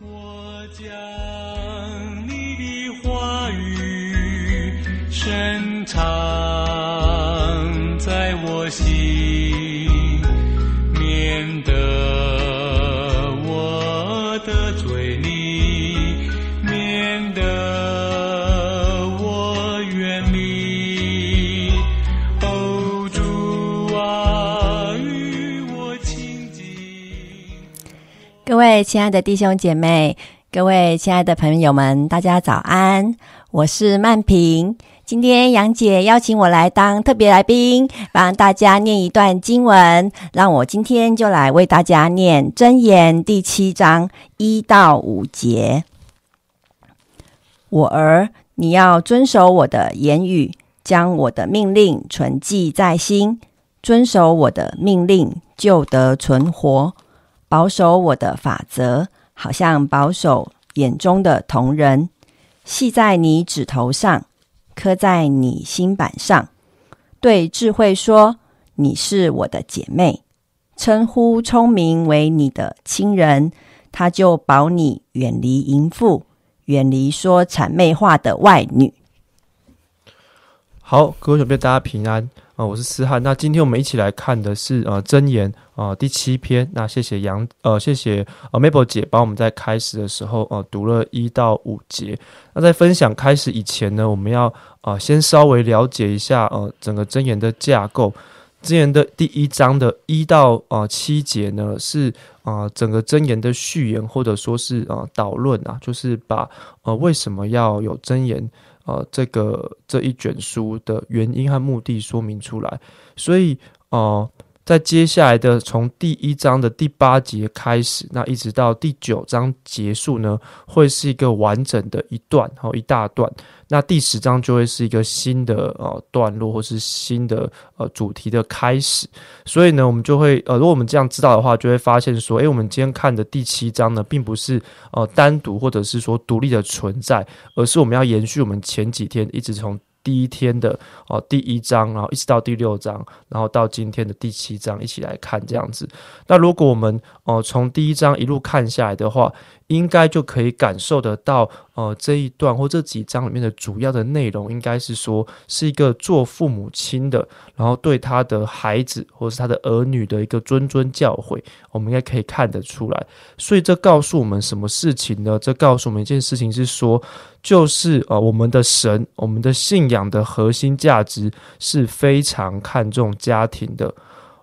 我将你的话语深各位亲爱的弟兄姐妹，各位亲爱的朋友们，大家早安！我是曼平。今天杨姐邀请我来当特别来宾，帮大家念一段经文。让我今天就来为大家念《箴言》第七章一到五节。我儿，你要遵守我的言语，将我的命令存记在心，遵守我的命令，就得存活。保守我的法则，好像保守眼中的瞳人，系在你指头上，刻在你心板上。对智慧说：“你是我的姐妹。”称呼聪明为你的亲人，他就保你远离淫妇，远离说谄媚话的外女。好，各位小朋大家平安啊、我是思翰。那今天我们一起来看的是呃真言啊、第七篇。那谢谢杨呃谢谢呃 Mabel 姐帮我们在开始的时候呃读了一到五节。那在分享开始以前呢，我们要呃先稍微了解一下呃整个真言的架构。真言的第一章的一到呃七节呢，是啊、呃整个真言的序言，或者说是呃导论啊，就是把呃为什么要有真言呃这个这一卷书的原因和目的说明出来。所以呃，在接下来的从第一章的第八节开始，那一直到第九章结束呢，会是一个完整的一段，然后、一大段。那第十章就会是一个新的呃段落，或是新的呃主题的开始。所以呢，我们就会呃，如果我们这样知道的话，就会发现说，诶，我们今天看的第七章呢，并不是呃单独或者是说独立的存在，而是我们要延续我们前几天一直从第一天的哦、第一章，然后一直到第六章，然后到今天的第七章一起来看这样子。那如果我们哦从第一章一路看下来的话，应该就可以感受得到，呃，这一段或这几章里面的主要的内容，应该是说是一个做父母亲的，然后对他的孩子或是他的儿女的一个谆谆教诲，我们应该可以看得出来。所以这告诉我们什么事情呢？这告诉我们一件事情是说，就是呃，我们的神，我们的信仰的核心价值是非常看重家庭的。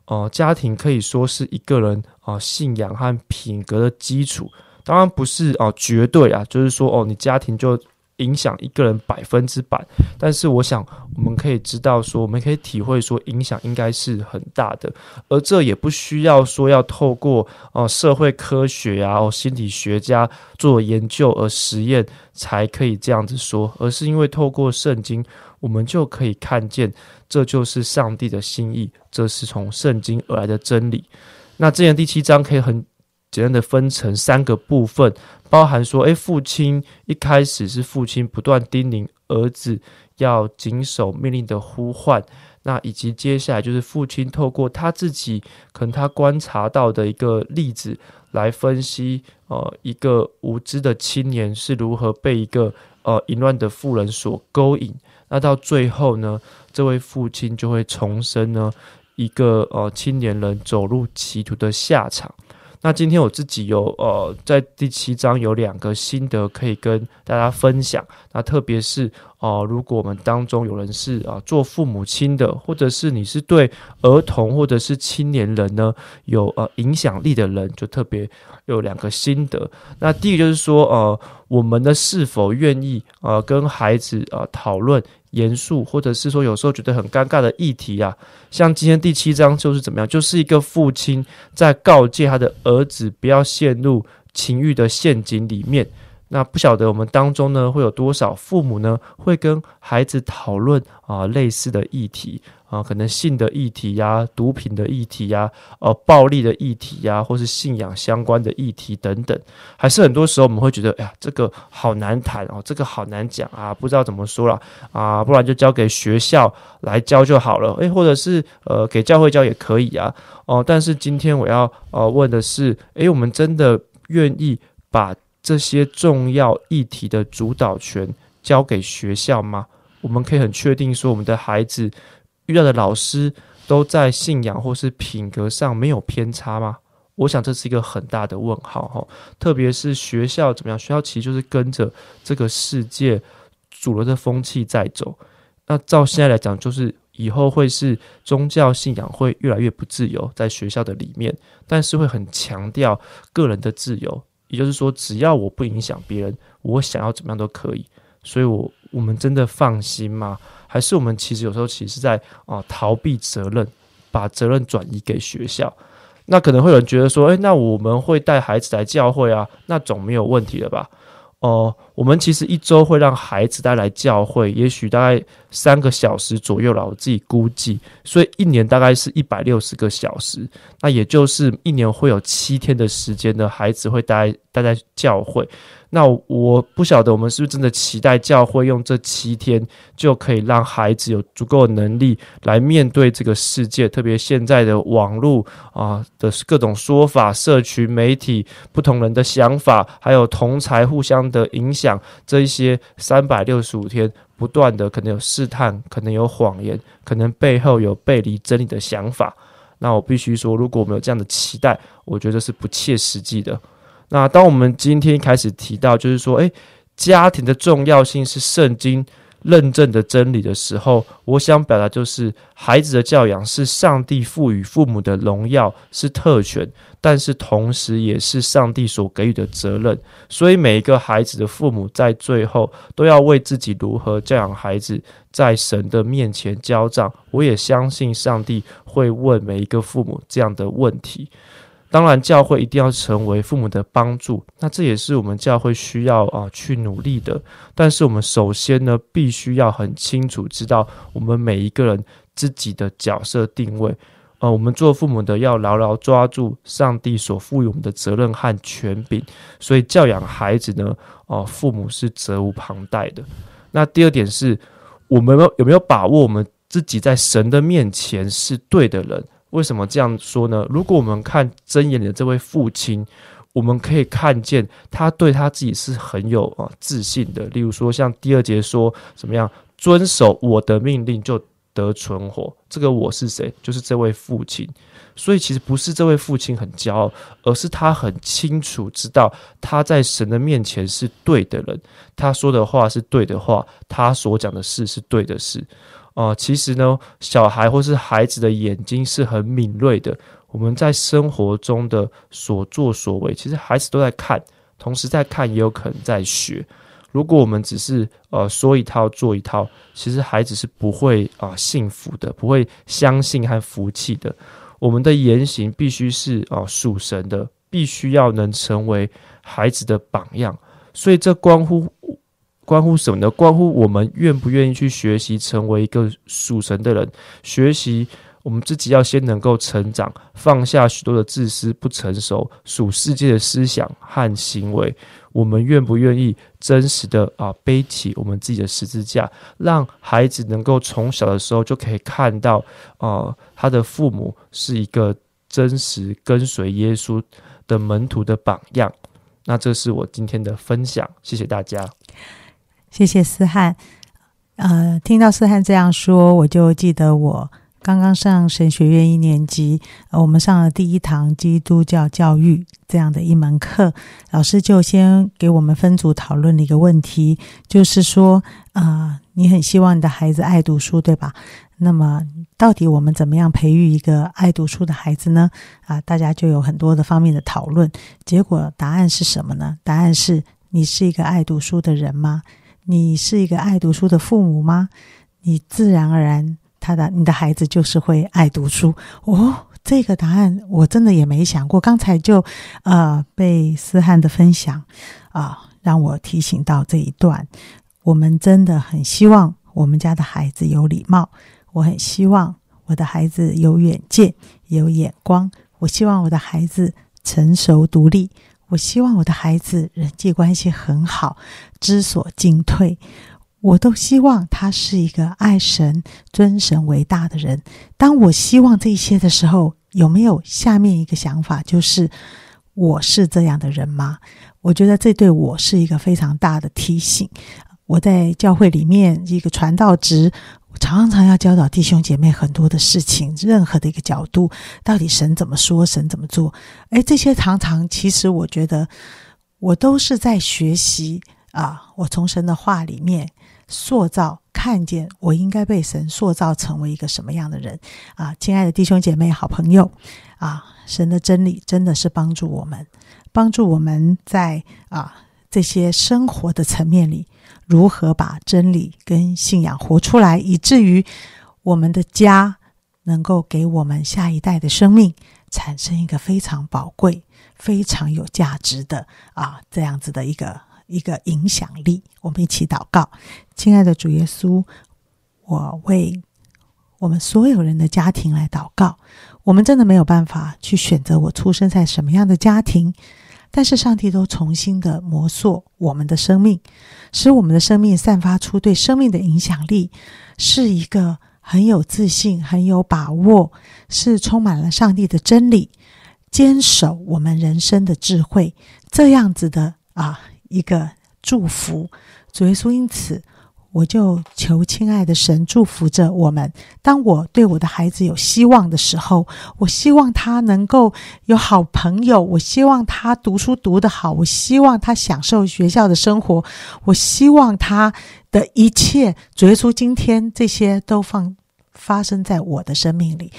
呃，家庭可以说是一个人啊、信仰和品格的基础。当然不是哦、绝对啊，就是说哦，你家庭就影响一个人百分之百。但是我想，我们可以知道说，我们可以体会说，影响应该是很大的。而这也不需要说要透过哦、社会科学啊、哦心理学家做研究而实验才可以这样子说，而是因为透过圣经，我们就可以看见这就是上帝的心意，这是从圣经而来的真理。那之前第七章可以很简单的分成三个部分，包含说，诶，父亲一开始是父亲不断叮咛儿子要谨守命令的呼唤，那以及接下来就是父亲透过他自己可能他观察到的一个例子来分析，呃，一个无知的青年是如何被一个呃淫乱的妇人所勾引，那到最后呢，这位父亲就会重生呢一个呃青年人走入歧途的下场。那今天我自己有呃在第七章有两个心得可以跟大家分享。那特别是哦、呃如果我们当中有人是啊、做父母亲的，或者是你是对儿童或者是青年人呢有呃影响力的人，就特别有两个心得。那第一个就是说呃我们呢是否愿意呃跟孩子呃讨论严肃，或者是说有时候觉得很尴尬的议题啊，像今天第七章就是怎么样，就是一个父亲在告诫他的儿子不要陷入情欲的陷阱里面。那不晓得我们当中呢，会有多少父母呢，会跟孩子讨论啊类似的议题啊，可能性的议题呀、毒品的议题呀、呃暴力的议题呀，或是信仰相关的议题等等。还是很多时候我们会觉得，哎呀，这个好难谈哦，这个好难讲啊，不知道怎么说了啊，不然就交给学校来教就好了，诶，或者是呃给教会教也可以啊，哦、但是今天我要呃问的是，诶，我们真的愿意把这些重要议题的主导权交给学校吗？我们可以很确定说，我们的孩子遇到的老师都在信仰或是品格上没有偏差吗？我想这是一个很大的问号哈。特别是学校怎么样？学校其实就是跟着这个世界主流的风气在走。那照现在来讲，就是以后会是宗教信仰会越来越不自由，在学校的里面，但是会很强调个人的自由。也就是说，只要我不影响别人，我想要怎么样都可以。所以，我我们真的放心吗？还是我们其实有时候其实在啊逃避责任，把责任转移给学校？那可能会有人觉得说，诶，那我们会带孩子来教会啊，那总没有问题了吧？哦，我们其实一周会让孩子带来教会，也许大概三个小时左右了，我自己估计，所以一年大概是一百六十个小时，那也就是一年会有七天的时间的孩子会待待在教会。那我不晓得我们是不是真的期待教会用这七天就可以让孩子有足够的能力来面对这个世界，特别现在的网络啊的各种说法、社群媒体、不同人的想法，还有同才互相的影响，讲这一些三百六十五天不断的可能有试探，可能有谎言，可能背后有背离真理的想法。那我必须说，如果我们有这样的期待，我觉得是不切实际的。那当我们今天开始提到，就是说，诶，家庭的重要性是圣经认证的真理的时候，我想表达就是，孩子的教养是上帝赋予父母的荣耀，是特权，但是同时也是上帝所给予的责任。所以每一个孩子的父母在最后都要为自己如何教养孩子，在神的面前交账。我也相信上帝会问每一个父母这样的问题。当然，教会一定要成为父母的帮助，那这也是我们教会需要啊去努力的。但是，我们首先呢，必须要很清楚知道我们每一个人自己的角色定位。呃，我们做父母的要牢牢抓住上帝所赋予我们的责任和权柄。所以，教养孩子呢，哦，父母是责无旁贷的。那第二点是，我们有没有把握我们自己在神的面前是对的人？为什么这样说呢？如果我们看真言里的这位父亲，我们可以看见他对他自己是很有啊自信的。例如说，像第二节说怎么样，遵守我的命令就得存活。这个我是谁？就是这位父亲。所以其实不是这位父亲很骄傲，而是他很清楚知道他在神的面前是对的人，他说的话是对的话，他所讲的事是对的事。啊，其实呢，小孩或是孩子的眼睛是很敏锐的。我们在生活中的所作所为，其实孩子都在看，同时在看，也有可能在学。如果我们只是呃说一套做一套，其实孩子是不会啊幸福的，不会相信和服气的。我们的言行必须是啊属神的，必须要能成为孩子的榜样。所以这关乎。关乎什么呢？关乎我们愿不愿意去学习，成为一个属神的人。学习我们自己要先能够成长，放下许多的自私、不成熟、属世界的思想和行为。我们愿不愿意真实的啊背起我们自己的十字架，让孩子能够从小的时候就可以看到啊他的父母是一个真实跟随耶稣的门徒的榜样。那这是我今天的分享，谢谢大家。谢谢思翰，呃，听到思翰这样说，我就记得我刚刚上神学院一年级，我们上了第一堂基督教教育这样的一门课，老师就先给我们分组讨论了一个问题，就是说，啊，你很希望你的孩子爱读书，对吧？那么，到底我们怎么样培育一个爱读书的孩子呢？啊，大家就有很多的方面的讨论，结果答案是什么呢？答案是你是一个爱读书的人吗？你是一个爱读书的父母吗？你自然而然，他的你的孩子就是会爱读书哦。这个答案我真的也没想过，刚才就呃被思翰的分享啊，让我提醒到这一段。我们真的很希望我们家的孩子有礼貌，我很希望我的孩子有远见、有眼光，我希望我的孩子成熟独立。我希望我的孩子人际关系很好，知所进退。我都希望他是一个爱神、尊神为大的人。当我希望这些的时候，有没有下面一个想法，就是我是这样的人吗？我觉得这对我是一个非常大的提醒。我在教会里面一个传道职，常常要教导弟兄姐妹很多的事情，任何的一个角度，到底神怎么说，神怎么做？哎，这些常常其实我觉得我都是在学习啊，我从神的话里面塑造，看见我应该被神塑造成为一个什么样的人啊！亲爱的弟兄姐妹、好朋友啊，神的真理真的是帮助我们，帮助我们在啊这些生活的层面里。如何把真理跟信仰活出来，以至于我们的家能够给我们下一代的生命产生一个非常宝贵、非常有价值的啊这样子的一个一个影响力？我们一起祷告，亲爱的主耶稣，我为我们所有人的家庭来祷告。我们真的没有办法去选择我出生在什么样的家庭。但是上帝都重新的磨塑我们的生命，使我们的生命散发出对生命的影响力，是一个很有自信、很有把握，是充满了上帝的真理，坚守我们人生的智慧，这样子的啊一个祝福。主耶稣因此。我就求亲爱的神祝福着我们。当我对我的孩子有希望的时候，我希望他能够有好朋友，我希望他读书读得好，我希望他享受学校的生活，我希望他的一切，主耶稣今天这些都放发生在我的生命里，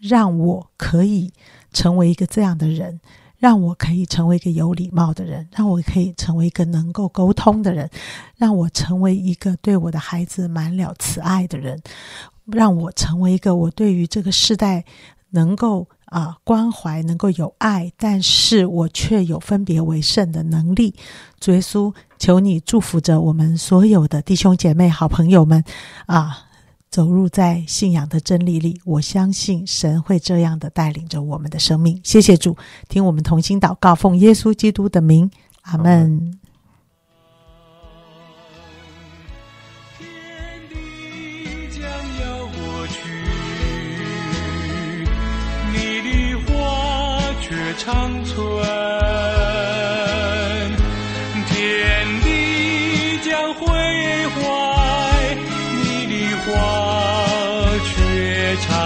让我可以成为一个这样的人。让我可以成为一个有礼貌的人，让我可以成为一个能够沟通的人，让我成为一个对我的孩子满了慈爱的人，让我成为一个我对于这个时代能够啊关怀、能够有爱，但是我却有分别为圣的能力。主耶稣，求你祝福着我们所有的弟兄姐妹、好朋友们啊！走入在信仰的真理里，我相信神会这样的带领着我们的生命。谢谢主，听我们同心祷告，奉耶稣基督的名，阿门。天地将要过去，你的话却长存。time.